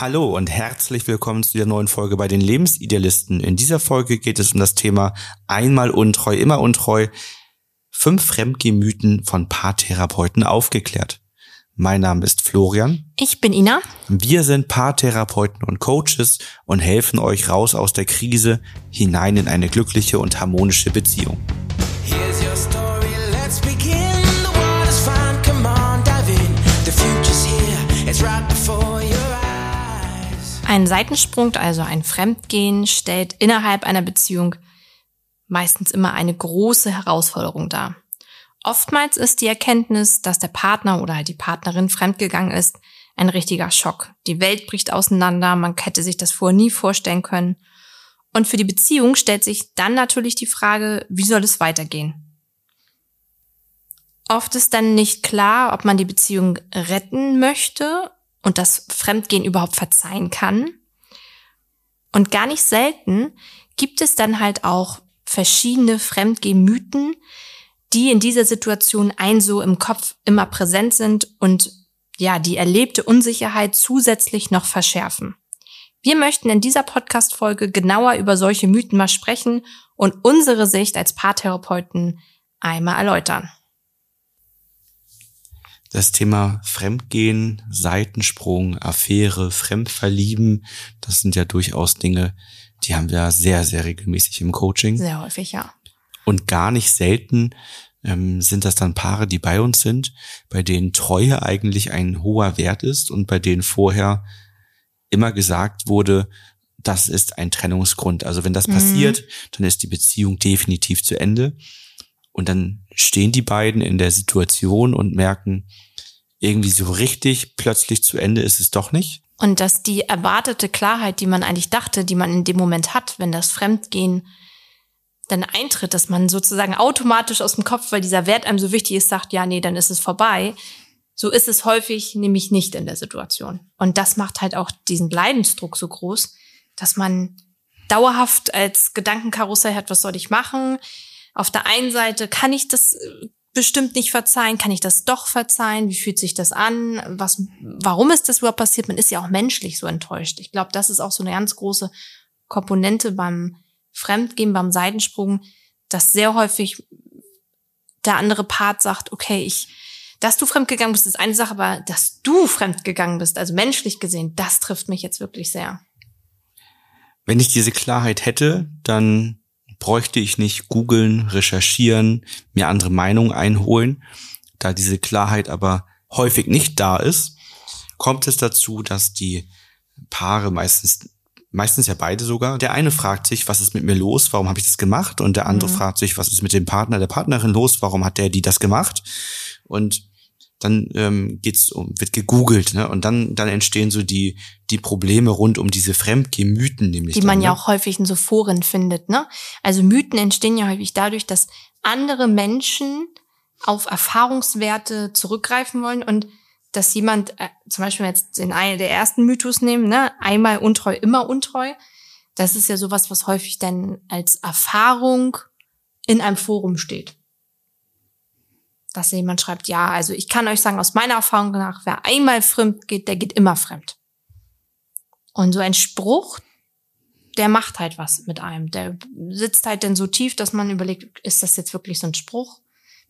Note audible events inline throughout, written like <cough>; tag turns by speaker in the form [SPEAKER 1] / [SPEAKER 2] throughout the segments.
[SPEAKER 1] Hallo und herzlich willkommen zu der neuen Folge bei den Lebensidealisten. In dieser Folge geht es um das Thema einmal untreu, immer untreu. Fünf Fremdgemüten von Paartherapeuten aufgeklärt. Mein Name ist Florian.
[SPEAKER 2] Ich bin Ina.
[SPEAKER 1] Wir sind Paartherapeuten und Coaches und helfen euch raus aus der Krise hinein in eine glückliche und harmonische Beziehung.
[SPEAKER 2] Ein Seitensprung, also ein Fremdgehen, stellt innerhalb einer Beziehung meistens immer eine große Herausforderung dar. Oftmals ist die Erkenntnis, dass der Partner oder die Partnerin fremdgegangen ist, ein richtiger Schock. Die Welt bricht auseinander, man hätte sich das vorher nie vorstellen können. Und für die Beziehung stellt sich dann natürlich die Frage, wie soll es weitergehen? Oft ist dann nicht klar, ob man die Beziehung retten möchte und das Fremdgehen überhaupt verzeihen kann. Und gar nicht selten gibt es dann halt auch verschiedene Fremdgehmythen, die in dieser Situation ein so im Kopf immer präsent sind und ja, die erlebte Unsicherheit zusätzlich noch verschärfen. Wir möchten in dieser Podcast-Folge genauer über solche Mythen mal sprechen und unsere Sicht als Paartherapeuten einmal erläutern.
[SPEAKER 1] Das Thema Fremdgehen, Seitensprung, Affäre, Fremdverlieben, das sind ja durchaus Dinge, die haben wir sehr, sehr regelmäßig im Coaching.
[SPEAKER 2] Sehr häufig, ja.
[SPEAKER 1] Und gar nicht selten ähm, sind das dann Paare, die bei uns sind, bei denen Treue eigentlich ein hoher Wert ist und bei denen vorher immer gesagt wurde, das ist ein Trennungsgrund. Also wenn das
[SPEAKER 2] Mhm.
[SPEAKER 1] passiert, dann ist die Beziehung definitiv zu Ende. Und dann stehen die beiden in der Situation und merken, irgendwie so richtig plötzlich zu Ende ist es doch nicht.
[SPEAKER 2] Und dass die erwartete Klarheit, die man eigentlich dachte, die man in dem Moment hat, wenn das Fremdgehen dann eintritt, dass man sozusagen automatisch aus dem Kopf, weil dieser Wert einem so wichtig ist, sagt, ja, nee, dann ist es vorbei. So ist es häufig nämlich nicht in der Situation. Und das macht halt auch diesen Leidensdruck so groß, dass man dauerhaft als Gedankenkarussell hat, was soll ich machen? Auf der einen Seite kann ich das äh, bestimmt nicht verzeihen, kann ich das doch verzeihen? Wie fühlt sich das an? Was, warum ist das überhaupt passiert? Man ist ja auch menschlich so enttäuscht. Ich glaube, das ist auch so eine ganz große Komponente beim Fremdgehen, beim Seitensprung, dass sehr häufig der andere Part sagt, okay, ich, dass du fremdgegangen bist, ist eine Sache, aber dass du fremdgegangen bist, also menschlich gesehen, das trifft mich jetzt wirklich sehr.
[SPEAKER 1] Wenn ich diese Klarheit hätte, dann bräuchte ich nicht googeln, recherchieren, mir andere Meinungen einholen. Da diese Klarheit aber häufig nicht da ist, kommt es dazu, dass die Paare meistens, meistens ja beide sogar, der eine fragt sich, was ist mit mir los, warum habe ich das gemacht? Und der andere
[SPEAKER 2] Mhm.
[SPEAKER 1] fragt sich, was ist mit dem Partner, der Partnerin los, warum hat der die das gemacht? Und dann ähm, geht's um, wird gegoogelt, ne? Und dann, dann entstehen so die, die Probleme rund um diese Fremdgemythen, nämlich.
[SPEAKER 2] die
[SPEAKER 1] dann,
[SPEAKER 2] man ja
[SPEAKER 1] ne?
[SPEAKER 2] auch häufig in so Foren findet, ne? Also Mythen entstehen ja häufig dadurch, dass andere Menschen auf Erfahrungswerte zurückgreifen wollen und dass jemand, äh, zum Beispiel jetzt den einen der ersten Mythos nehmen, ne, einmal untreu, immer untreu, das ist ja sowas, was häufig dann als Erfahrung in einem Forum steht. Dass jemand schreibt, ja, also ich kann euch sagen, aus meiner Erfahrung nach, wer einmal fremd geht, der geht immer fremd. Und so ein Spruch, der macht halt was mit einem. Der sitzt halt dann so tief, dass man überlegt, ist das jetzt wirklich so ein Spruch?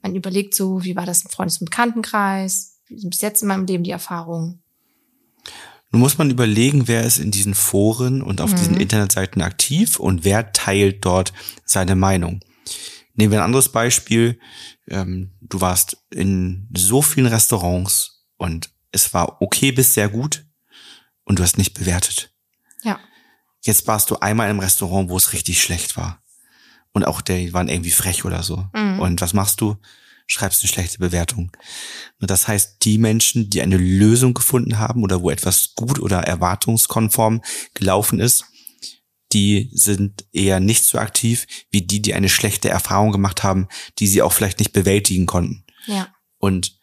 [SPEAKER 2] Man überlegt so, wie war das im Freundes- und Bekanntenkreis? Wie sind bis jetzt in meinem Leben die Erfahrungen?
[SPEAKER 1] Nun muss man überlegen, wer ist in diesen Foren und auf
[SPEAKER 2] Mhm.
[SPEAKER 1] diesen Internetseiten aktiv und wer teilt dort seine Meinung. Nehmen wir ein anderes Beispiel. Ähm, du warst in so vielen Restaurants und es war okay bis sehr gut und du hast nicht bewertet.
[SPEAKER 2] Ja.
[SPEAKER 1] Jetzt warst du einmal im Restaurant, wo es richtig schlecht war. Und auch die waren irgendwie frech oder so.
[SPEAKER 2] Mhm.
[SPEAKER 1] Und was machst du? Schreibst eine schlechte Bewertung. Und das heißt, die Menschen, die eine Lösung gefunden haben oder wo etwas gut oder erwartungskonform gelaufen ist, die sind eher nicht so aktiv wie die, die eine schlechte Erfahrung gemacht haben, die sie auch vielleicht nicht bewältigen konnten.
[SPEAKER 2] Ja.
[SPEAKER 1] Und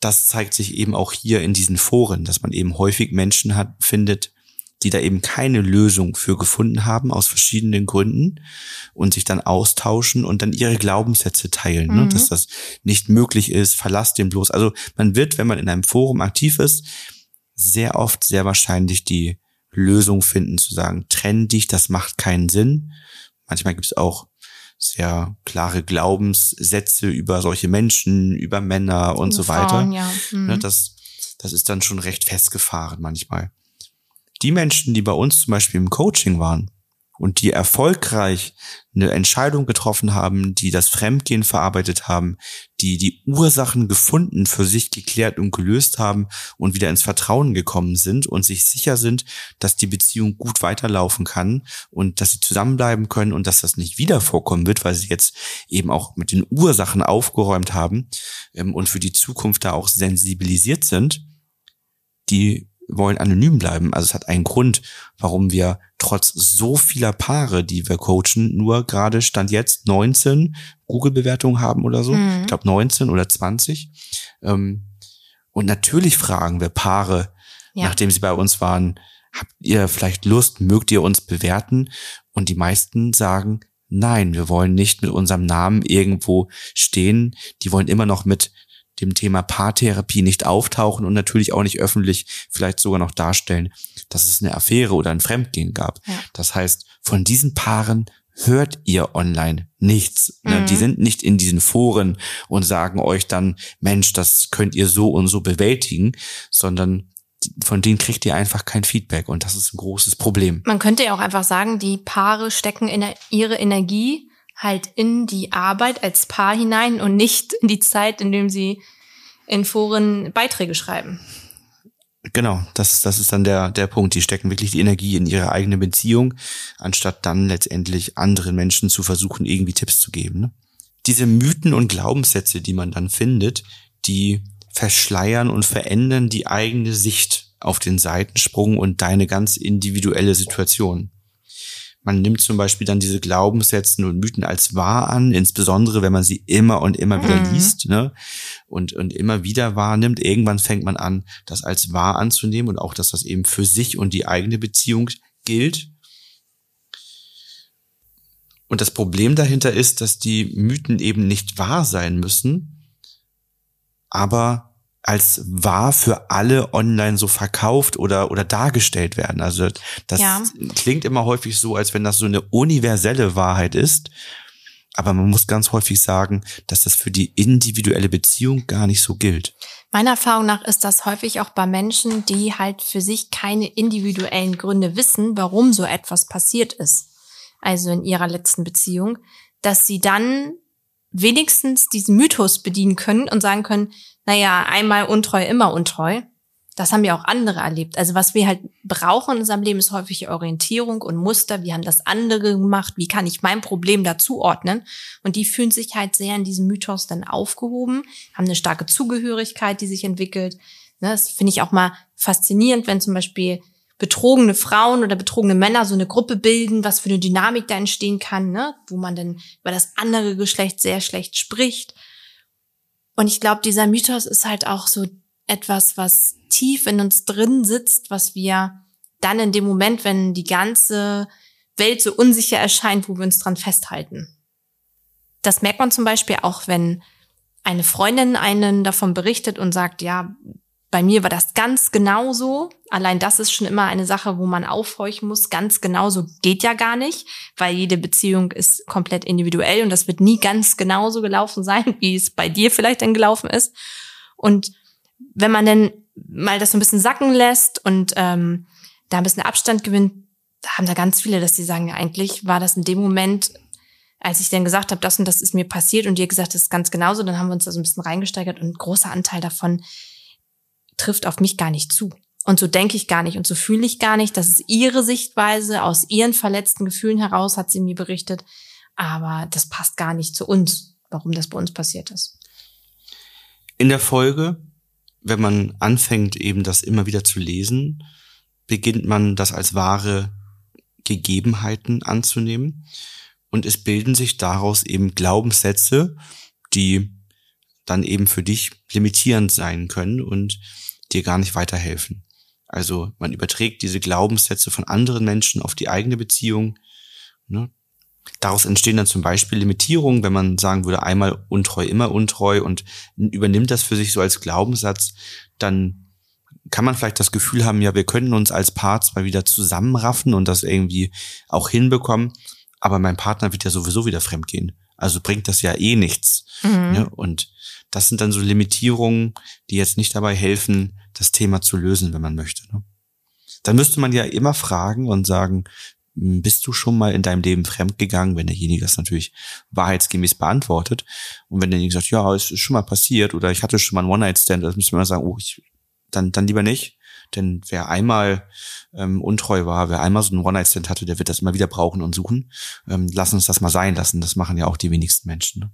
[SPEAKER 1] das zeigt sich eben auch hier in diesen Foren, dass man eben häufig Menschen hat, findet, die da eben keine Lösung für gefunden haben aus verschiedenen Gründen und sich dann austauschen und dann ihre Glaubenssätze teilen, ne?
[SPEAKER 2] Mhm.
[SPEAKER 1] dass das nicht möglich ist, verlass den bloß. Also man wird, wenn man in einem Forum aktiv ist, sehr oft sehr wahrscheinlich die Lösung finden, zu sagen, trenn dich, das macht keinen Sinn. Manchmal gibt es auch sehr klare Glaubenssätze über solche Menschen, über Männer und so weiter.
[SPEAKER 2] Frauen, ja. Mhm.
[SPEAKER 1] Ne, das, das ist dann schon recht festgefahren manchmal. Die Menschen, die bei uns zum Beispiel im Coaching waren und die erfolgreich eine Entscheidung getroffen haben, die das Fremdgehen verarbeitet haben, die die Ursachen gefunden, für sich geklärt und gelöst haben und wieder ins Vertrauen gekommen sind und sich sicher sind, dass die Beziehung gut weiterlaufen kann und dass sie zusammenbleiben können und dass das nicht wieder vorkommen wird, weil sie jetzt eben auch mit den Ursachen aufgeräumt haben ähm, und für die Zukunft da auch sensibilisiert sind, die wollen anonym bleiben. Also es hat einen Grund, warum wir trotz so vieler Paare, die wir coachen, nur gerade Stand jetzt 19 Google-Bewertungen haben oder so.
[SPEAKER 2] Mhm.
[SPEAKER 1] Ich glaube 19 oder 20. Ähm, und natürlich fragen wir Paare,
[SPEAKER 2] Ja.
[SPEAKER 1] nachdem sie bei uns waren, habt ihr vielleicht Lust, mögt ihr uns bewerten? Und die meisten sagen, nein, wir wollen nicht mit unserem Namen irgendwo stehen. Die wollen immer noch mit dem Thema Paartherapie nicht auftauchen und natürlich auch nicht öffentlich vielleicht sogar noch darstellen, dass es eine Affäre oder ein Fremdgehen gab.
[SPEAKER 2] Ja.
[SPEAKER 1] Das heißt, von diesen Paaren hört ihr online nichts. Ne?
[SPEAKER 2] Mhm.
[SPEAKER 1] Die sind nicht in diesen Foren und sagen euch dann, Mensch, das könnt ihr so und so bewältigen, sondern von denen kriegt ihr einfach kein Feedback und das ist ein großes Problem.
[SPEAKER 2] Man könnte ja auch einfach sagen, die Paare stecken in ihre Energie halt in die Arbeit als Paar hinein und nicht in die Zeit, in dem sie in Foren Beiträge schreiben.
[SPEAKER 1] Genau, das, das ist dann der, der Punkt. Die stecken wirklich die Energie in ihre eigene Beziehung, anstatt dann letztendlich anderen Menschen zu versuchen, irgendwie Tipps zu geben. Ne? Diese Mythen und Glaubenssätze, die man dann findet, die verschleiern und verändern die eigene Sicht auf den Seitensprung und deine ganz individuelle Situation. Man nimmt zum Beispiel dann diese Glaubenssätze und Mythen als wahr an, insbesondere wenn man sie immer und immer wieder
[SPEAKER 2] Mhm.
[SPEAKER 1] liest ne? und, und immer wieder wahrnimmt. Irgendwann fängt man an, das als wahr anzunehmen und auch, dass das eben für sich und die eigene Beziehung gilt. Und das Problem dahinter ist, dass die Mythen eben nicht wahr sein müssen, aber als wahr für alle online so verkauft oder, oder dargestellt werden. Also das
[SPEAKER 2] Ja.
[SPEAKER 1] klingt immer häufig so, als wenn das so eine universelle Wahrheit ist. Aber man muss ganz häufig sagen, dass das für die individuelle Beziehung gar nicht so gilt.
[SPEAKER 2] Meiner Erfahrung nach ist das häufig auch bei Menschen, die halt für sich keine individuellen Gründe wissen, warum so etwas passiert ist. Also in ihrer letzten Beziehung, dass sie dann wenigstens diesen Mythos bedienen können und sagen können, naja, einmal untreu, immer untreu. Das haben ja auch andere erlebt. Also was wir halt brauchen in unserem Leben ist häufig Orientierung und Muster. Wie haben das andere gemacht? Wie kann ich mein Problem dazuordnen? Und die fühlen sich halt sehr in diesem Mythos dann aufgehoben, haben eine starke Zugehörigkeit, die sich entwickelt. Ne, Das finde ich auch mal faszinierend, wenn zum Beispiel betrogene Frauen oder betrogene Männer so eine Gruppe bilden, was für eine Dynamik da entstehen kann, ne? wo man dann über das andere Geschlecht sehr schlecht spricht. Und ich glaube, dieser Mythos ist halt auch so etwas, was tief in uns drin sitzt, was wir dann in dem Moment, wenn die ganze Welt so unsicher erscheint, wo wir uns dran festhalten. Das merkt man zum Beispiel auch, wenn eine Freundin einen davon berichtet und sagt, ja, bei mir war das ganz genauso. Allein das ist schon immer eine Sache, wo man aufhorchen muss. Ganz genauso geht ja gar nicht, weil jede Beziehung ist komplett individuell und das wird nie ganz genauso gelaufen sein, wie es bei dir vielleicht dann gelaufen ist. Und wenn man dann mal das so ein bisschen sacken lässt und ähm, da ein bisschen Abstand gewinnt, haben da ganz viele, dass sie sagen, ja, eigentlich war das in dem Moment, als ich dann gesagt habe, das und das ist mir passiert und ihr gesagt, das ist ganz genauso, dann haben wir uns da so ein bisschen reingesteigert und ein großer Anteil davon trifft auf mich gar nicht zu. Und so denke ich gar nicht und so fühle ich gar nicht. Das ist ihre Sichtweise aus ihren verletzten Gefühlen heraus, hat sie mir berichtet. Aber das passt gar nicht zu uns, warum das bei uns passiert ist.
[SPEAKER 1] In der Folge, wenn man anfängt, eben das immer wieder zu lesen, beginnt man das als wahre Gegebenheiten anzunehmen. Und es bilden sich daraus eben Glaubenssätze, die dann eben für dich limitierend sein können und dir gar nicht weiterhelfen. Also man überträgt diese Glaubenssätze von anderen Menschen auf die eigene Beziehung. Ne? Daraus entstehen dann zum Beispiel Limitierungen, wenn man sagen würde, einmal untreu, immer untreu und übernimmt das für sich so als Glaubenssatz, dann kann man vielleicht das Gefühl haben, ja, wir können uns als Paar zwar wieder zusammenraffen und das irgendwie auch hinbekommen, aber mein Partner wird ja sowieso wieder fremdgehen. Also bringt das ja eh nichts.
[SPEAKER 2] Mhm.
[SPEAKER 1] Ne? Und das sind dann so Limitierungen, die jetzt nicht dabei helfen, das Thema zu lösen, wenn man möchte. Ne? Dann müsste man ja immer fragen und sagen, hm, bist du schon mal in deinem Leben fremdgegangen, wenn derjenige das natürlich wahrheitsgemäß beantwortet. Und wenn derjenige sagt, ja, es ist schon mal passiert oder ich hatte schon mal einen One-Night-Stand, dann müsste man sagen, oh, ich, dann, dann lieber nicht. Denn wer einmal ähm, untreu war, wer einmal so einen One-Night-Stand hatte, der wird das immer wieder brauchen und suchen. Ähm, lass uns das mal sein lassen. Das machen ja auch die wenigsten Menschen. Ne?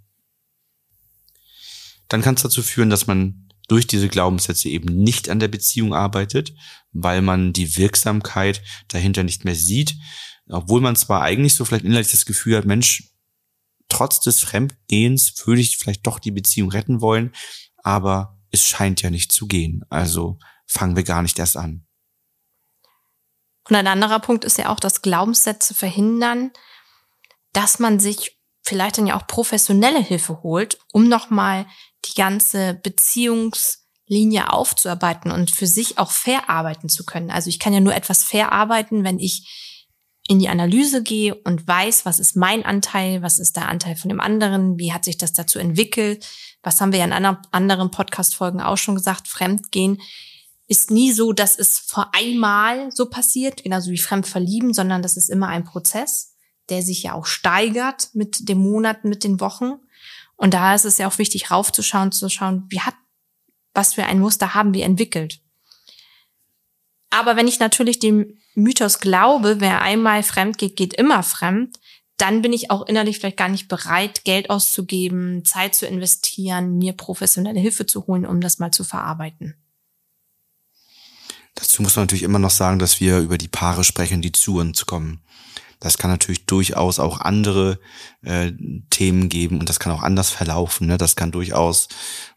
[SPEAKER 1] Dann kann es dazu führen, dass man durch diese Glaubenssätze eben nicht an der Beziehung arbeitet, weil man die Wirksamkeit dahinter nicht mehr sieht, obwohl man zwar eigentlich so vielleicht innerlich das Gefühl hat, Mensch, trotz des Fremdgehens würde ich vielleicht doch die Beziehung retten wollen, aber es scheint ja nicht zu gehen. Also fangen wir gar nicht erst an.
[SPEAKER 2] Und ein anderer Punkt ist ja auch, dass Glaubenssätze verhindern, dass man sich vielleicht dann ja auch professionelle Hilfe holt, um nochmal die ganze Beziehungslinie aufzuarbeiten und für sich auch verarbeiten zu können. Also ich kann ja nur etwas verarbeiten, wenn ich in die Analyse gehe und weiß, was ist mein Anteil, was ist der Anteil von dem anderen, wie hat sich das dazu entwickelt, was haben wir ja in anderen Podcast-Folgen auch schon gesagt, Fremdgehen ist nie so, dass es vor einmal so passiert, genauso wie Fremdverlieben, sondern das ist immer ein Prozess, der sich ja auch steigert mit den Monaten, mit den Wochen. Und da ist es ja auch wichtig, raufzuschauen, zu schauen, wie hat, was für ein Muster haben wir entwickelt. Aber wenn ich natürlich dem Mythos glaube, wer einmal fremd geht, geht immer fremd, dann bin ich auch innerlich vielleicht gar nicht bereit, Geld auszugeben, Zeit zu investieren, mir professionelle Hilfe zu holen, um das mal zu verarbeiten.
[SPEAKER 1] Dazu muss man natürlich immer noch sagen, dass wir über die Paare sprechen, die zu uns kommen. Das kann natürlich durchaus auch andere äh, Themen geben und das kann auch anders verlaufen. Ne? Das kann durchaus,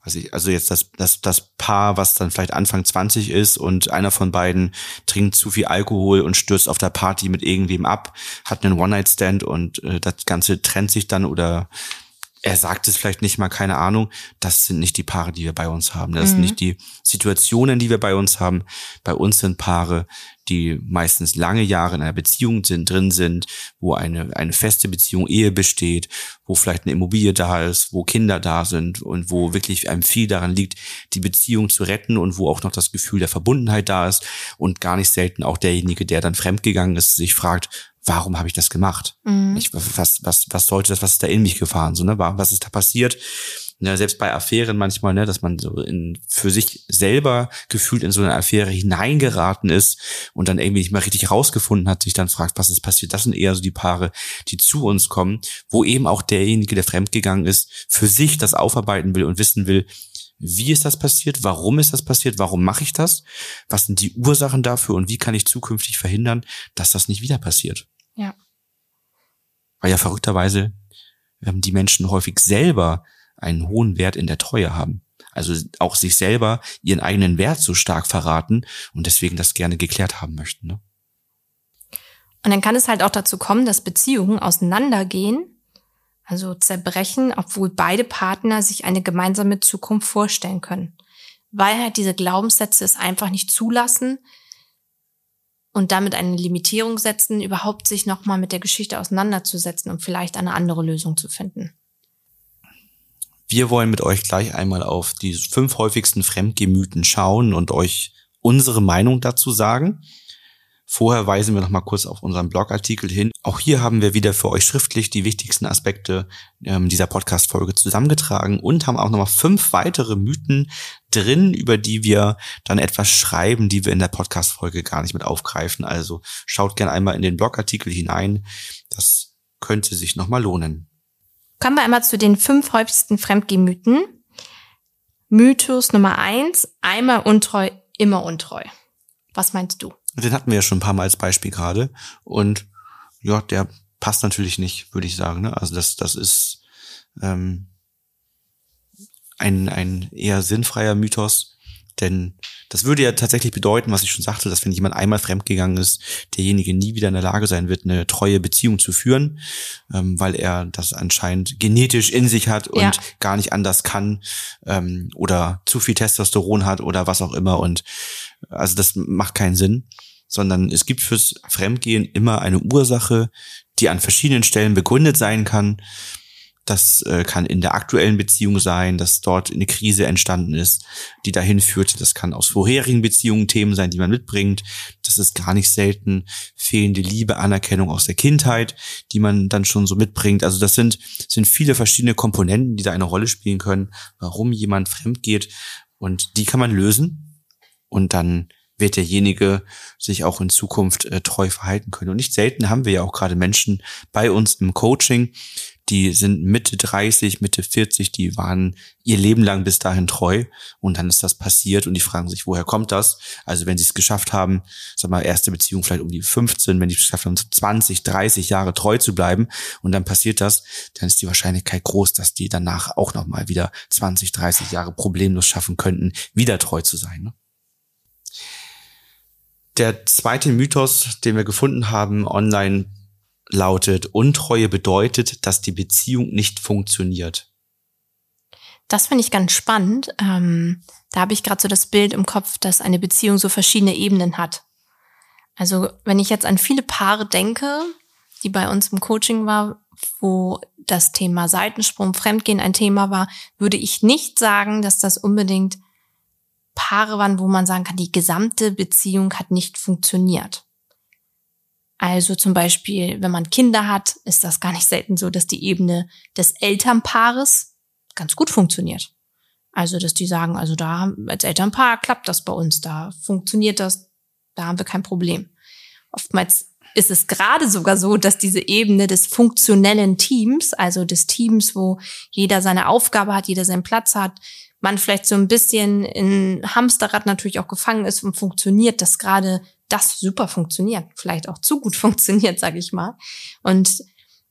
[SPEAKER 1] weiß ich, also jetzt das, das, das Paar, was dann vielleicht Anfang 20 ist und einer von beiden trinkt zu viel Alkohol und stürzt auf der Party mit irgendwem ab, hat einen One-Night-Stand und äh, das Ganze trennt sich dann oder er sagt es vielleicht nicht mal, keine Ahnung. Das sind nicht die Paare, die wir bei uns haben. Das sind nicht die Situationen, die wir bei uns haben. Bei uns sind Paare, die meistens lange Jahre in einer Beziehung sind, drin sind, wo eine, eine feste Beziehung, Ehe besteht, wo vielleicht eine Immobilie da ist, wo Kinder da sind und wo wirklich einem viel daran liegt, die Beziehung zu retten und wo auch noch das Gefühl der Verbundenheit da ist und gar nicht selten auch derjenige, der dann fremdgegangen ist, sich fragt, warum habe ich das gemacht?
[SPEAKER 2] Mhm.
[SPEAKER 1] Ich, was, was, was sollte das, was ist da in mich gefahren? So, ne? Was ist da passiert? Ne, selbst bei Affären manchmal, ne, dass man so in, für sich selber gefühlt in so eine Affäre hineingeraten ist und dann irgendwie nicht mal richtig rausgefunden hat, sich dann fragt, was ist passiert. Das sind eher so die Paare, die zu uns kommen, wo eben auch derjenige, der fremdgegangen ist, für sich das aufarbeiten will und wissen will, wie ist das passiert? Warum ist das passiert? Warum mache ich das? Was sind die Ursachen dafür und wie kann ich zukünftig verhindern, dass das nicht wieder passiert?
[SPEAKER 2] Ja.
[SPEAKER 1] Weil ja verrückterweise ähm, die Menschen häufig selber einen hohen Wert in der Treue haben. Also auch sich selber ihren eigenen Wert so stark verraten und deswegen das gerne geklärt haben möchten. Ne?
[SPEAKER 2] Und dann kann es halt auch dazu kommen, dass Beziehungen auseinandergehen, also zerbrechen, obwohl beide Partner sich eine gemeinsame Zukunft vorstellen können. Weil halt diese Glaubenssätze es einfach nicht zulassen und damit eine Limitierung setzen, überhaupt sich nochmal mit der Geschichte auseinanderzusetzen und vielleicht eine andere Lösung zu finden.
[SPEAKER 1] Wir wollen mit euch gleich einmal auf die fünf häufigsten Fremdgemüten schauen und euch unsere Meinung dazu sagen. Vorher weisen wir noch mal kurz auf unseren Blogartikel hin. Auch hier haben wir wieder für euch schriftlich die wichtigsten Aspekte ähm, dieser Podcast-Folge zusammengetragen und haben auch noch mal fünf weitere Mythen drin, über die wir dann etwas schreiben, die wir in der Podcast-Folge gar nicht mit aufgreifen. Also schaut gerne einmal in den Blogartikel hinein. Das könnte sich noch mal lohnen.
[SPEAKER 2] Kommen wir einmal zu den fünf häufigsten Fremdgemythen. Mythos Nummer eins, einmal untreu, immer untreu. Was meinst du?
[SPEAKER 1] Den hatten wir ja schon ein paar Mal als Beispiel gerade. Und ja, der passt natürlich nicht, würde ich sagen. Ne? Also das, das ist ähm, ein, ein eher sinnfreier Mythos. Denn das würde ja tatsächlich bedeuten, was ich schon sagte, dass wenn jemand einmal fremdgegangen ist, derjenige nie wieder in der Lage sein wird, eine treue Beziehung zu führen, ähm, weil er das anscheinend genetisch in sich hat und
[SPEAKER 2] Ja.
[SPEAKER 1] gar nicht anders kann ähm, oder zu viel Testosteron hat oder was auch immer. Und Also das macht keinen Sinn, sondern es gibt fürs Fremdgehen immer eine Ursache, die an verschiedenen Stellen begründet sein kann. Das äh, kann in der aktuellen Beziehung sein, dass dort eine Krise entstanden ist, die dahin führt. Das kann aus vorherigen Beziehungen Themen sein, die man mitbringt. Das ist gar nicht selten fehlende Liebe, Anerkennung aus der Kindheit, die man dann schon so mitbringt. Also das sind, sind viele verschiedene Komponenten, die da eine Rolle spielen können, warum jemand fremd geht. Und die kann man lösen. Und dann wird derjenige sich auch in Zukunft äh, treu verhalten können. Und nicht selten haben wir ja auch gerade Menschen bei uns im Coaching, die sind Mitte 30, Mitte 40, die waren ihr Leben lang bis dahin treu und dann ist das passiert und die fragen sich, woher kommt das? Also wenn sie es geschafft haben, sag mal, erste Beziehung vielleicht um die 15, wenn die es geschafft haben, 20, 30 Jahre treu zu bleiben und dann passiert das, dann ist die Wahrscheinlichkeit groß, dass die danach auch nochmal wieder 20, 30 Jahre problemlos schaffen könnten, wieder treu zu sein. Ne? Der zweite Mythos, den wir gefunden haben online, lautet, Untreue bedeutet, dass die Beziehung nicht funktioniert.
[SPEAKER 2] Das finde ich ganz spannend. Ähm, da habe ich gerade so das Bild im Kopf, dass eine Beziehung so verschiedene Ebenen hat. Also wenn ich jetzt an viele Paare denke, die bei uns im Coaching war, wo das Thema Seitensprung, Fremdgehen ein Thema war, würde ich nicht sagen, dass das unbedingt Paare waren, wo man sagen kann, die gesamte Beziehung hat nicht funktioniert. Also zum Beispiel, wenn man Kinder hat, ist das gar nicht selten so, dass die Ebene des Elternpaares ganz gut funktioniert. Also, dass die sagen, also da als Elternpaar klappt das bei uns, da funktioniert das, da haben wir kein Problem. Oftmals ist es gerade sogar so, dass diese Ebene des funktionellen Teams, also des Teams, wo jeder seine Aufgabe hat, jeder seinen Platz hat, man vielleicht so ein bisschen in Hamsterrad natürlich auch gefangen ist und funktioniert, dass gerade das super funktioniert, vielleicht auch zu gut <laughs> funktioniert, sage ich mal. Und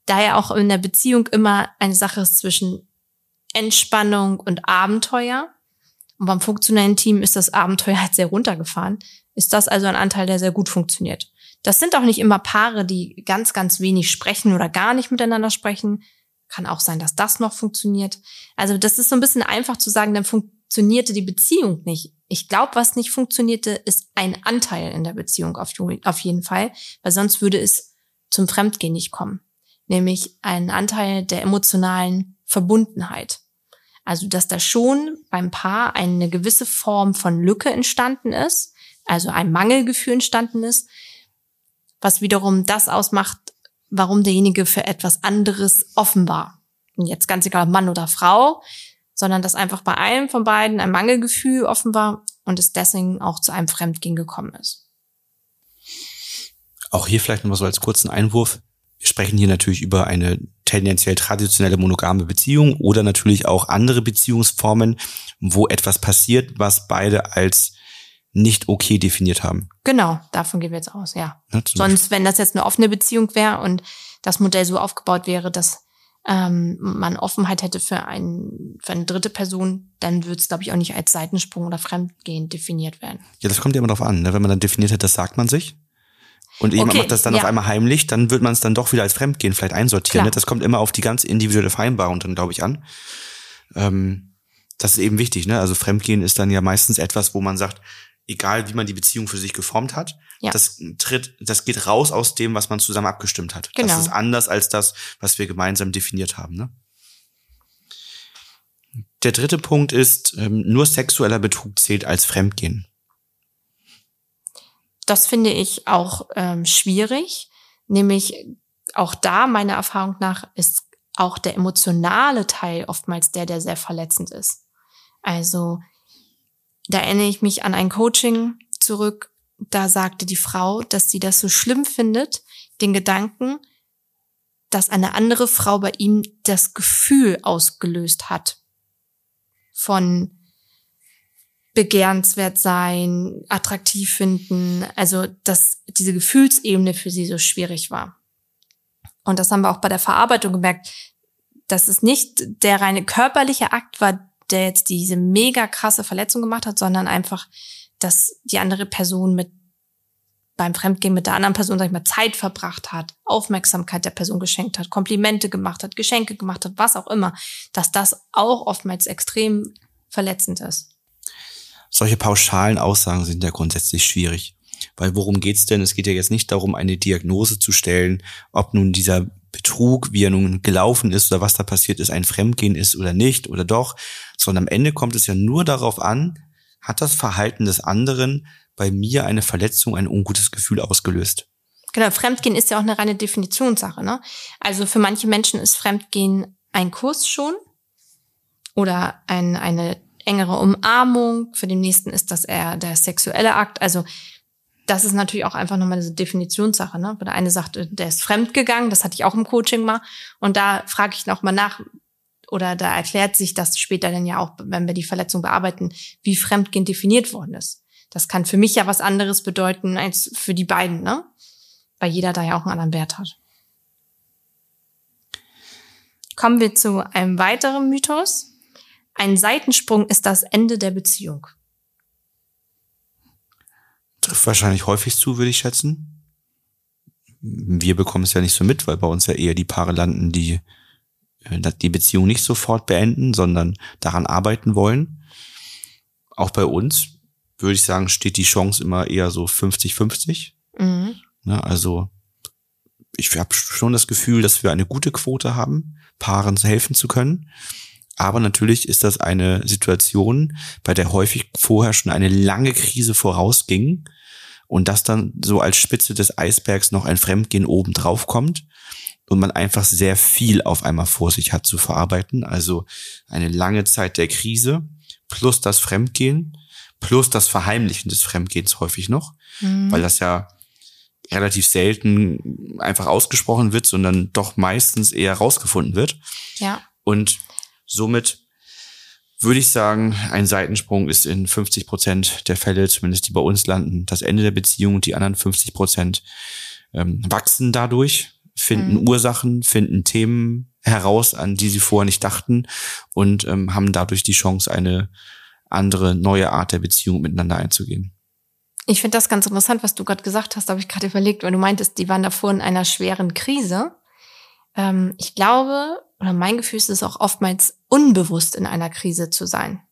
[SPEAKER 2] daher auch in der Beziehung immer eine Sache ist zwischen Entspannung und Abenteuer. Und beim funktionellen Team ist das Abenteuer halt sehr runtergefahren. Ist das also ein Anteil, der sehr gut funktioniert. Das sind auch nicht immer Paare, die ganz, ganz wenig sprechen oder gar nicht miteinander sprechen. Kann auch sein, dass das noch funktioniert. Also das ist so ein bisschen einfach zu sagen, dann funktionierte die Beziehung nicht. Ich glaube, was nicht funktionierte, ist ein Anteil in der Beziehung auf, auf jeden Fall, weil sonst würde es zum Fremdgehen nicht kommen. Nämlich ein Anteil der emotionalen Verbundenheit. Also, dass da schon beim Paar eine gewisse Form von Lücke entstanden ist, also ein Mangelgefühl entstanden ist, was wiederum das ausmacht, warum derjenige für etwas anderes offen war. Und jetzt ganz egal, Mann oder Frau, sondern dass einfach bei einem von beiden ein Mangelgefühl offen war und es deswegen auch zu einem Fremdgehen gekommen ist.
[SPEAKER 1] Auch hier vielleicht nochmal so als kurzen Einwurf. Wir sprechen hier natürlich über eine tendenziell traditionelle monogame Beziehung oder natürlich auch andere Beziehungsformen, wo etwas passiert, was beide als nicht okay definiert haben.
[SPEAKER 2] Genau, davon gehen wir jetzt aus, ja. ja Sonst, wenn das jetzt eine offene Beziehung wäre und das Modell so aufgebaut wäre, dass ähm, man Offenheit hätte für, ein, für eine dritte Person, dann würde es, glaube ich, auch nicht als Seitensprung oder Fremdgehen definiert werden.
[SPEAKER 1] Ja, das kommt ja immer darauf an. Ne? Wenn man dann definiert hat, das sagt man sich. Und jemand okay, macht das dann ja. auf einmal heimlich, dann wird man es dann doch wieder als Fremdgehen vielleicht einsortieren. Ne? Das kommt immer auf die ganz individuelle Vereinbarung dann, glaube ich, an. Ähm, das ist eben wichtig. Ne? Also Fremdgehen ist dann ja meistens etwas, wo man sagt, egal wie man die Beziehung für sich geformt hat, ja. das tritt, das geht raus aus dem, was man zusammen abgestimmt hat. Genau. Das ist anders als das, was wir gemeinsam definiert haben. Ne? Der dritte Punkt ist, ähm, nur sexueller Betrug zählt als Fremdgehen.
[SPEAKER 2] Das finde ich auch ähm, schwierig, nämlich auch da meiner Erfahrung nach ist auch der emotionale Teil oftmals der, der sehr verletzend ist. Also da erinnere ich mich an ein Coaching zurück. Da sagte die Frau, dass sie das so schlimm findet, den Gedanken, dass eine andere Frau bei ihm das Gefühl ausgelöst hat von begehrenswert sein, attraktiv finden, also dass diese Gefühlsebene für sie so schwierig war. Und das haben wir auch bei der Verarbeitung gemerkt, dass es nicht der reine körperliche Akt war, der jetzt diese mega krasse Verletzung gemacht hat, sondern einfach, dass die andere Person mit beim Fremdgehen mit der anderen Person, sag ich mal, Zeit verbracht hat, Aufmerksamkeit der Person geschenkt hat, Komplimente gemacht hat, Geschenke gemacht hat, was auch immer, dass das auch oftmals extrem verletzend ist.
[SPEAKER 1] solche pauschalen Aussagen sind ja grundsätzlich schwierig. Weil worum geht's denn? Es geht ja jetzt nicht darum, eine Diagnose zu stellen, ob nun dieser Betrug, wie er nun gelaufen ist oder was da passiert ist, ein Fremdgehen ist oder nicht oder doch, sondern am Ende kommt es ja nur darauf an, hat das Verhalten des anderen bei mir eine Verletzung, ein ungutes Gefühl ausgelöst.
[SPEAKER 2] Genau, Fremdgehen ist ja auch eine reine Definitionssache. Ne? Also für manche Menschen ist Fremdgehen ein Kuss schon oder ein, eine engere Umarmung. Für den nächsten ist das eher der sexuelle Akt. Also das ist natürlich auch einfach nochmal eine Definitionssache. Ne? Weil der eine sagt, der ist fremdgegangen, das hatte ich auch im Coaching mal. Und da frage ich nochmal nach, oder da erklärt sich das später dann ja auch, wenn wir die Verletzung bearbeiten, wie Fremdgehen definiert worden ist. Das kann für mich ja was anderes bedeuten als für die beiden, ne? Weil jeder da ja auch einen anderen Wert hat. Kommen wir zu einem weiteren Mythos. Ein Seitensprung ist das Ende der Beziehung.
[SPEAKER 1] Trifft wahrscheinlich häufig zu, würde ich schätzen. Wir bekommen es ja nicht so mit, weil bei uns ja eher die Paare landen, die die Beziehung nicht sofort beenden, sondern daran arbeiten wollen. Auch bei uns, würde ich sagen, steht die Chance immer eher so 50-50.
[SPEAKER 2] Mhm.
[SPEAKER 1] Ne, also ich habe schon das Gefühl, dass wir eine gute Quote haben, Paaren helfen zu können. Aber natürlich ist das eine Situation, bei der häufig vorher schon eine lange Krise vorausging und das dann so als Spitze des Eisbergs noch ein Fremdgehen oben drauf kommt und man einfach sehr viel auf einmal vor sich hat zu verarbeiten. Also eine lange Zeit der Krise plus das Fremdgehen plus das Verheimlichen des Fremdgehens häufig noch,
[SPEAKER 2] Mhm.
[SPEAKER 1] weil das ja relativ selten einfach ausgesprochen wird, sondern doch meistens eher rausgefunden wird.
[SPEAKER 2] Ja.
[SPEAKER 1] Und somit würde ich sagen, ein Seitensprung ist in 50 Prozent der Fälle, zumindest die bei uns landen, das Ende der Beziehung und die anderen 50 Prozent ähm, wachsen dadurch, finden
[SPEAKER 2] Mhm.
[SPEAKER 1] Ursachen, finden Themen heraus, an die sie vorher nicht dachten und ähm, haben dadurch die Chance, eine andere, neue Art der Beziehung miteinander einzugehen.
[SPEAKER 2] Ich finde das ganz interessant, was du gerade gesagt hast, habe ich gerade überlegt, weil du meintest, die waren davor in einer schweren Krise. Ähm, ich glaube, oder mein Gefühl ist es auch oftmals unbewusst in einer Krise zu sein.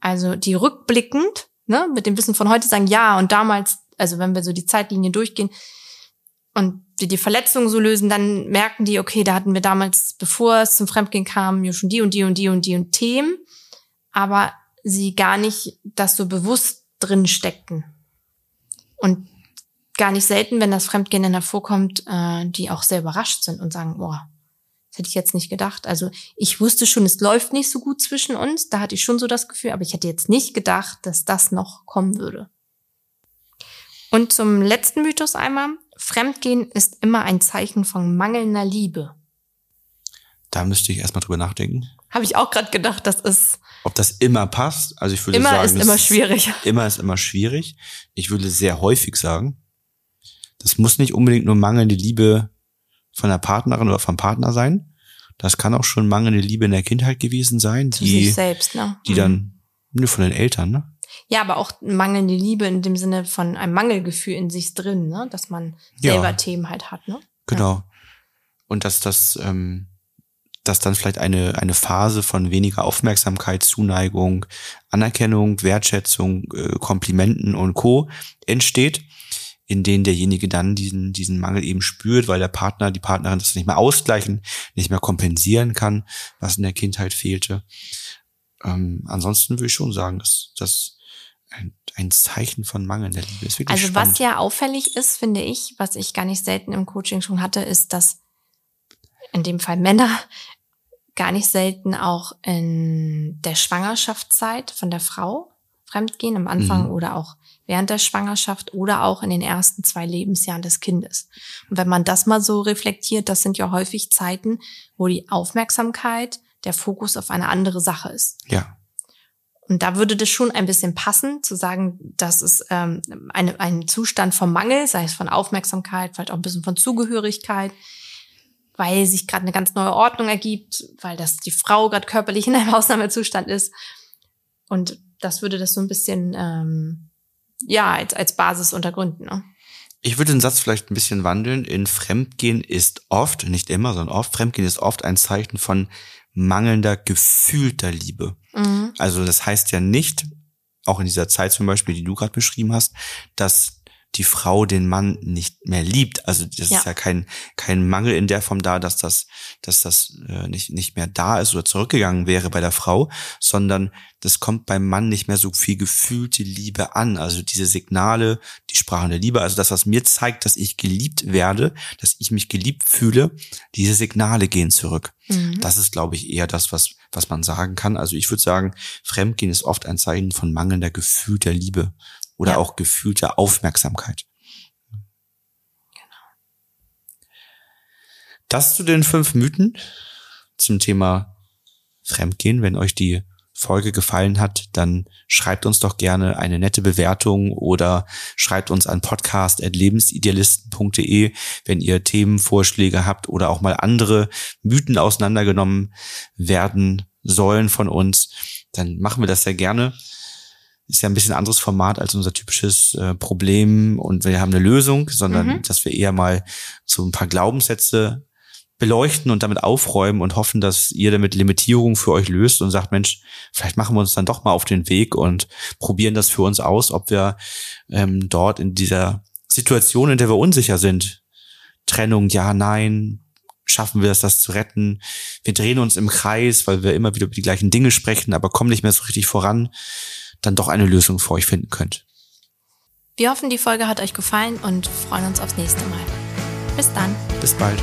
[SPEAKER 2] Also die rückblickend, ne, mit dem Wissen von heute sagen, ja, und damals, also wenn wir so die Zeitlinie durchgehen und die die Verletzungen so lösen, dann merken die, okay, da hatten wir damals, bevor es zum Fremdgehen kam, ja schon die und die und die und die und Themen, aber sie gar nicht das so bewusst drin steckten. Und gar nicht selten, wenn das Fremdgehen dann hervorkommt, äh, die auch sehr überrascht sind und sagen, boah, das hätte ich jetzt nicht gedacht. Also ich wusste schon, es läuft nicht so gut zwischen uns. Da hatte ich schon so das Gefühl, aber ich hätte jetzt nicht gedacht, dass das noch kommen würde. Und zum letzten Mythos einmal. Fremdgehen ist immer ein Zeichen von mangelnder Liebe.
[SPEAKER 1] Da müsste ich erstmal drüber nachdenken.
[SPEAKER 2] Habe ich auch gerade gedacht, das ist
[SPEAKER 1] Ob das immer passt, also ich würde
[SPEAKER 2] immer
[SPEAKER 1] sagen,
[SPEAKER 2] ist immer schwierig.
[SPEAKER 1] Immer ist immer schwierig. Ich würde sehr häufig sagen, das muss nicht unbedingt nur mangelnde Liebe von der Partnerin oder vom Partner sein. Das kann auch schon mangelnde Liebe in der Kindheit gewesen sein, die,
[SPEAKER 2] selbst, ne?
[SPEAKER 1] die
[SPEAKER 2] Mhm.
[SPEAKER 1] dann nur von den Eltern, ne?
[SPEAKER 2] Ja, aber auch mangelnde Liebe in dem Sinne von einem Mangelgefühl in sich drin, ne? Dass man
[SPEAKER 1] Ja.
[SPEAKER 2] selber Themen halt hat, ne?
[SPEAKER 1] Genau. Und dass das, ähm, dass dann vielleicht eine, eine Phase von weniger Aufmerksamkeit, Zuneigung, Anerkennung, Wertschätzung, äh, Komplimenten und Co. entsteht, in denen derjenige dann diesen, diesen Mangel eben spürt, weil der Partner, die Partnerin das nicht mehr ausgleichen, nicht mehr kompensieren kann, was in der Kindheit fehlte. Ähm, ansonsten würde ich schon sagen, dass das ein, Zeichen von mangelnder Liebe ist. Wirklich
[SPEAKER 2] Also
[SPEAKER 1] spannend.
[SPEAKER 2] was ja auffällig ist, finde ich, was ich gar nicht selten im Coaching schon hatte, ist, dass in dem Fall Männer <laughs> gar nicht selten auch in der Schwangerschaftszeit von der Frau fremdgehen, am Anfang
[SPEAKER 1] Mhm.
[SPEAKER 2] oder auch während der Schwangerschaft oder auch in den ersten zwei Lebensjahren des Kindes. Und wenn man das mal so reflektiert, das sind ja häufig Zeiten, wo die Aufmerksamkeit, der Fokus auf eine andere Sache ist.
[SPEAKER 1] ja.
[SPEAKER 2] Und da würde das schon ein bisschen passen, zu sagen, das ist ähm, eine, ein Zustand vom Mangel, sei es von Aufmerksamkeit, vielleicht auch ein bisschen von Zugehörigkeit, weil sich gerade eine ganz neue Ordnung ergibt, weil das die Frau gerade körperlich in einem <laughs> Ausnahmezustand ist. Und das würde das so ein bisschen ähm, ja als, als Basis untergründen. Ne?
[SPEAKER 1] Ich würde den Satz vielleicht ein bisschen wandeln. In Fremdgehen ist oft, nicht immer, sondern oft, Fremdgehen ist oft ein Zeichen von mangelnder gefühlter Liebe.
[SPEAKER 2] Mhm.
[SPEAKER 1] Also das heißt ja nicht, auch in dieser Zeit zum Beispiel, die du gerade beschrieben hast, dass die Frau den Mann nicht mehr liebt. Also das
[SPEAKER 2] Ja.
[SPEAKER 1] ist ja kein, kein Mangel in der Form da, dass das, dass das äh, nicht, nicht mehr da ist oder zurückgegangen wäre bei der Frau, sondern das kommt beim Mann nicht mehr so viel gefühlte Liebe an. Also diese Signale, die Sprachen der Liebe, also das, was mir zeigt, dass ich geliebt werde, dass ich mich geliebt fühle, diese Signale gehen zurück.
[SPEAKER 2] Mhm.
[SPEAKER 1] Das ist, glaube ich, eher das, was, was man sagen kann. Also ich würde sagen, Fremdgehen ist oft ein Zeichen von mangelnder gefühlter Liebe oder
[SPEAKER 2] Ja.
[SPEAKER 1] auch gefühlter Aufmerksamkeit. Das zu den fünf Mythen zum Thema Fremdgehen. Wenn euch die Folge gefallen hat, dann schreibt uns doch gerne eine nette Bewertung oder schreibt uns an podcast.lebensidealisten.de, wenn ihr Themenvorschläge habt oder auch mal andere Mythen auseinandergenommen werden sollen von uns, dann machen wir das sehr gerne. Ist ja ein bisschen anderes Format als unser typisches äh, Problem und wir haben eine Lösung, sondern
[SPEAKER 2] Mhm.
[SPEAKER 1] dass wir eher mal so ein paar Glaubenssätze beleuchten und damit aufräumen und hoffen, dass ihr damit Limitierungen für euch löst und sagt, Mensch, vielleicht machen wir uns dann doch mal auf den Weg und probieren das für uns aus, ob wir ähm, dort in dieser Situation, in der wir unsicher sind, Trennung, ja, nein, schaffen wir es, das zu retten? Wir drehen uns im Kreis, weil wir immer wieder über die gleichen Dinge sprechen, aber kommen nicht mehr so richtig voran, dann doch eine Lösung für euch finden könnt.
[SPEAKER 2] Wir hoffen, die Folge hat euch gefallen und freuen uns aufs nächste Mal. Bis dann.
[SPEAKER 1] Bis bald.